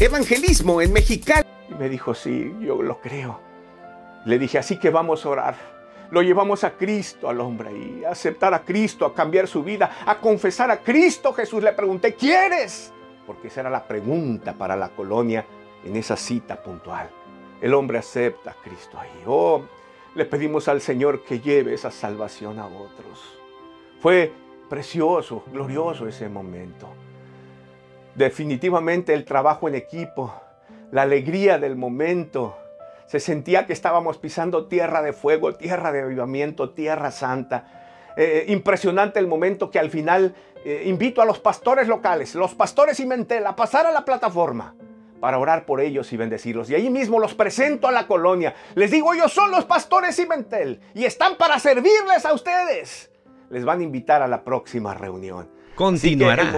evangelismo en Mexicali. Y me dijo, sí, yo lo creo. Le dije, así que vamos a orar. Lo llevamos a Cristo al hombre y a aceptar a Cristo, a cambiar su vida, a confesar a Cristo. Jesús le pregunté, ¿quieres? Porque esa era la pregunta para la colonia en esa cita puntual. El hombre acepta a Cristo ahí. Oh, le pedimos al Señor que lleve esa salvación a otros. Fue precioso, glorioso ese momento. Definitivamente el trabajo en equipo, la alegría del momento. Se sentía que estábamos pisando tierra de fuego, tierra de avivamiento, tierra santa. Eh, impresionante el momento que al final eh, invito a los pastores locales, los pastores y Mentel, a pasar a la plataforma para orar por ellos y bendecirlos. Y ahí mismo los presento a la colonia. Les digo, ellos son los pastores y Mentel y están para servirles a ustedes. Les van a invitar a la próxima reunión. Continuará.